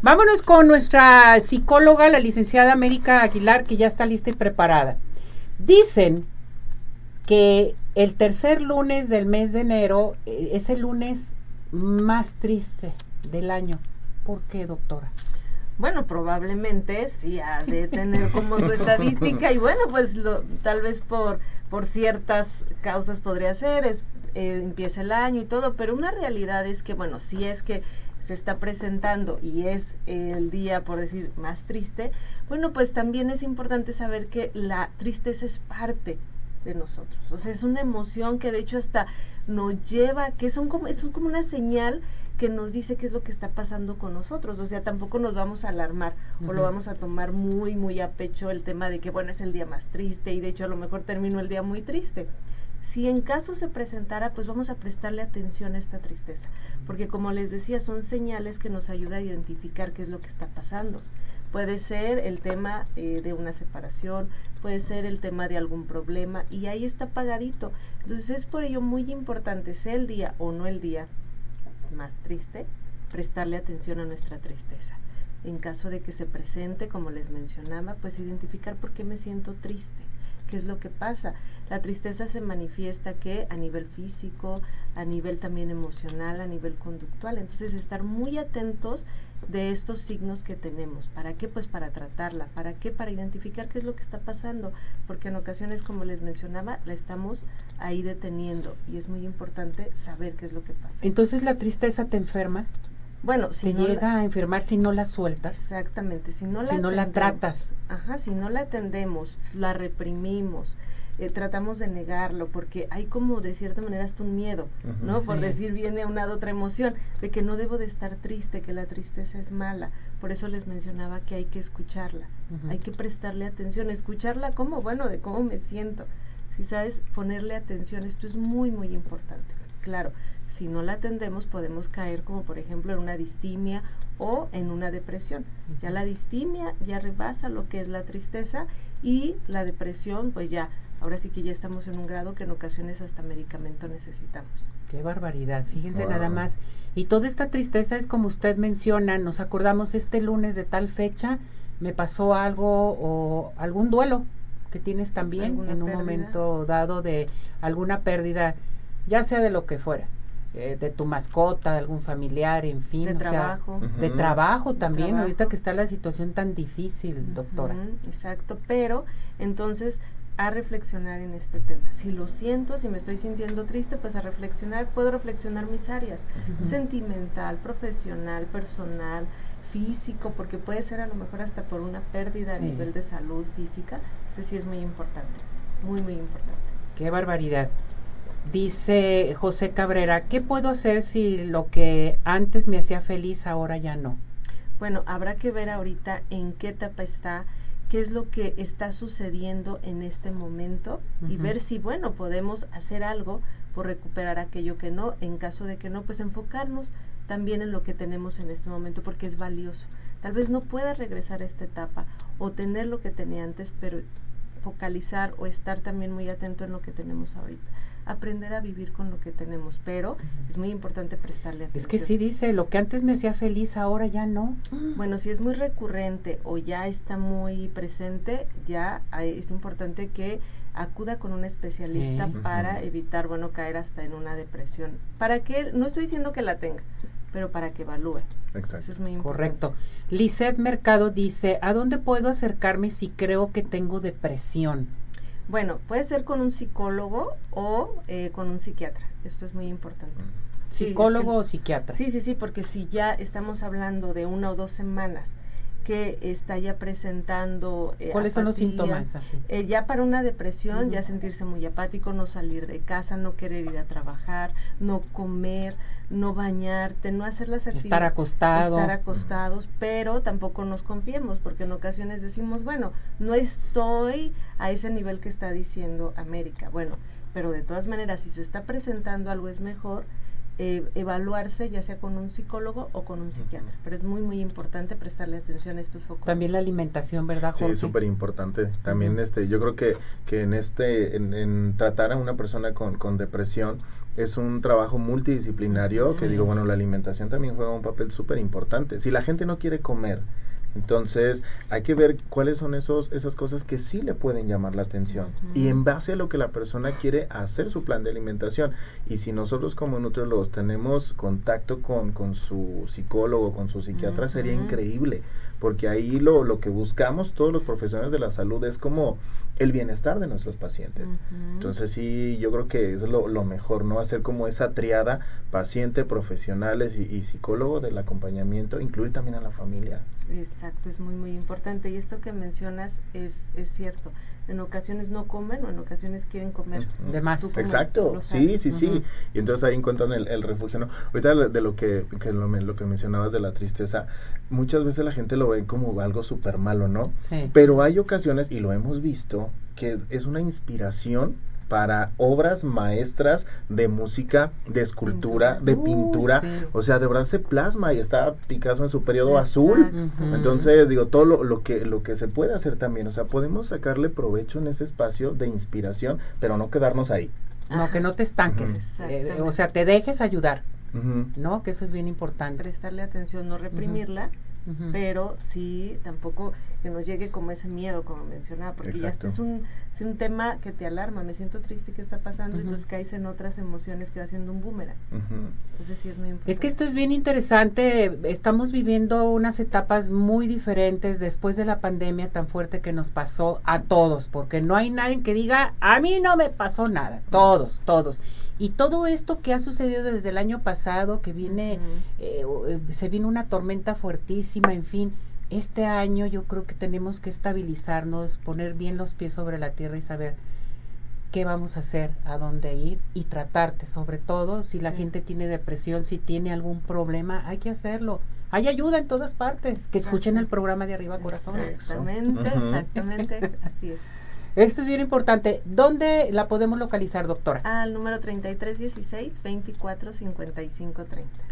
Vámonos con nuestra psicóloga, la licenciada América Aguilar, que ya está lista y preparada. Dicen que el tercer lunes del mes de enero eh, es el lunes más triste del año. ¿Por qué, doctora? Bueno, probablemente sí ha de tener como su estadística y bueno, pues lo, tal vez por, por ciertas causas podría ser, es, eh, empieza el año y todo, pero una realidad es que, bueno, si es que se está presentando y es el día, por decir, más triste, bueno, pues también es importante saber que la tristeza es parte de nosotros. O sea, es una emoción que de hecho hasta nos lleva, que son como, es como una señal que nos dice qué es lo que está pasando con nosotros. O sea, tampoco nos vamos a alarmar o lo vamos a tomar muy, muy a pecho el tema de que, bueno, es el día más triste y de hecho a lo mejor terminó el día muy triste. Si en caso se presentara, pues vamos a prestarle atención a esta tristeza, porque como les decía, son señales que nos ayuda a identificar qué es lo que está pasando. Puede ser el tema eh, de una separación, puede ser el tema de algún problema y ahí está pagadito. Entonces es por ello muy importante, sea el día o no el día más triste, prestarle atención a nuestra tristeza. En caso de que se presente, como les mencionaba, pues identificar por qué me siento triste, qué es lo que pasa. La tristeza se manifiesta que a nivel físico, a nivel también emocional, a nivel conductual. Entonces estar muy atentos de estos signos que tenemos. ¿Para qué? Pues para tratarla. ¿Para qué? Para identificar qué es lo que está pasando. Porque en ocasiones, como les mencionaba, la estamos ahí deteniendo y es muy importante saber qué es lo que pasa. Entonces la tristeza te enferma. Bueno, si te llega a enfermar si no la sueltas. Exactamente, si no la, si no la tratas. Ajá, si no la atendemos, la reprimimos, eh, tratamos de negarlo porque hay como de cierta manera hasta un miedo, ¿no? Por decir viene una otra emoción de que no debo de estar triste, que la tristeza es mala. Por eso les mencionaba que hay que escucharla, hay que prestarle atención, escucharla como, bueno, de cómo me siento. Si sabes, ponerle atención, esto es muy, muy importante. Claro, si no la atendemos podemos caer como por ejemplo en una distimia o en una depresión. Ya la distimia ya rebasa lo que es la tristeza y la depresión pues ya ahora sí que ya estamos en un grado que en ocasiones hasta medicamento necesitamos. Qué barbaridad, fíjense nada más. Y toda esta tristeza es como usted menciona, nos acordamos este lunes de tal fecha, me pasó algo o algún duelo que tienes también en un momento dado de alguna pérdida, ya sea de lo que fuera. Eh, de tu mascota, de algún familiar, en fin. De trabajo. De trabajo también, ahorita que está la situación tan difícil, doctora. exacto, pero entonces a reflexionar en este tema. Si lo siento, si me estoy sintiendo triste, pues a reflexionar, puedo reflexionar mis áreas, sentimental, profesional, personal, físico, porque puede ser a lo mejor hasta por una pérdida a nivel de salud física. Eso sí es muy importante, muy, muy importante. Qué barbaridad. Dice José Cabrera, ¿qué puedo hacer si lo que antes me hacía feliz ahora ya no? Bueno, habrá que ver ahorita en qué etapa está qué es lo que está sucediendo en este momento y ver si, bueno, podemos hacer algo por recuperar aquello que no. En caso de que no, pues enfocarnos también en lo que tenemos en este momento porque es valioso. Tal vez no pueda regresar a esta etapa o tener lo que tenía antes, pero focalizar o estar también muy atento en lo que tenemos ahorita aprender a vivir con lo que tenemos, pero es muy importante prestarle atención. Es que sí dice, lo que antes me hacía feliz, ahora ya no. Bueno, si es muy recurrente o ya está muy presente, ya es importante que acuda con un especialista para evitar, bueno, caer hasta en una depresión. Para que, no estoy diciendo que la tenga, pero para que evalúe. Exacto. Eso es muy importante. Correcto. Lisette Mercado dice, ¿a dónde puedo acercarme si creo que tengo depresión? Bueno, puede ser con un psicólogo o eh, con un psiquiatra. Esto es muy importante. ¿Psicólogo o psiquiatra? Sí, sí, sí, porque si ya estamos hablando de una o dos semanas que está ya presentando... Eh, ¿Cuáles son los síntomas? Eh, ya para una depresión, ya sentirse muy apático, no salir de casa, no querer ir a trabajar, no comer, no bañarte, no hacer las actividades. Estar acostado. Estar acostados, pero tampoco nos confiemos, porque en ocasiones decimos, bueno, no estoy a ese nivel que está diciendo América. Bueno, pero de todas maneras, si se está presentando algo es mejor eh, evaluarse ya sea con un psicólogo o con un psiquiatra. Pero es muy, muy importante prestarle atención a estos focos. También la alimentación, ¿verdad, Jorge? Sí, súper importante. También este, yo creo que, que en, este, en, tratar a una persona con, con depresión, es un trabajo multidisciplinario que digo, bueno, la alimentación también juega un papel súper importante. Si la gente no quiere comer, entonces hay que ver cuáles son esos, esas cosas que sí le pueden llamar la atención. Y en base a lo que la persona quiere hacer su plan de alimentación. Y si nosotros como nutriólogos tenemos contacto con, con su psicólogo, con su psiquiatra, sería increíble, porque ahí lo, lo que buscamos todos los profesionales de la salud es como el bienestar de nuestros pacientes. Entonces sí, yo creo que es lo, lo, mejor, ¿no? Hacer como esa triada paciente, profesionales y, y psicólogo del acompañamiento, incluir también a la familia. Exacto, es muy, muy importante. Y esto que mencionas es, es cierto. En ocasiones no comen o en ocasiones quieren comer. De más. Exacto, sí, sí, sí. Y entonces ahí encuentran el, el refugio. ¿no? Ahorita de lo que, que lo, lo, que mencionabas de la tristeza, muchas veces la gente lo ve como algo súper malo, ¿no? Sí. Pero hay ocasiones, y lo hemos visto, que es una inspiración para obras maestras de música, de escultura, de pintura. Uh, sí. O sea, de verdad se plasma y está Picasso en su periodo azul. Entonces, digo, todo lo, lo, que, lo que se puede hacer también. O sea, podemos sacarle provecho en ese espacio de inspiración, pero no quedarnos ahí. No, que no te estanques. Eh, o sea, te dejes ayudar. ¿no? Que eso es bien importante. Prestarle atención, no reprimirla, Pero sí tampoco que nos llegue como ese miedo, como mencionaba, porque ya este es un, es un tema que te alarma, me siento triste, ¿qué está pasando? Y Ujú. entonces caes en otras emociones que va siendo un boomerang. Entonces sí es muy importante. Es que esto es bien interesante. Estamos viviendo unas etapas muy diferentes después de la pandemia tan fuerte que nos pasó a todos, porque no hay nadie que diga, a mí no me pasó nada. Todos, todos. Y todo esto que ha sucedido desde el año pasado, que viene, eh, eh, se viene una tormenta fuertísima, en fin. Este año yo creo que tenemos que estabilizarnos, poner bien los pies sobre la tierra y saber qué vamos a hacer, a dónde ir y tratarte, sobre todo si la Sí. gente tiene depresión, si tiene algún problema, hay que hacerlo. Hay ayuda en todas partes. Que escuchen el programa de Arriba Corazón. Exactamente, exactamente, así es. Esto es bien importante. ¿Dónde la podemos localizar, doctora? Al número 3316 24 55 30.